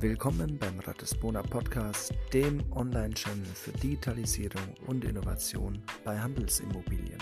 Willkommen beim Ratisbona Podcast, dem Online-Channel für Digitalisierung und Innovation bei Handelsimmobilien.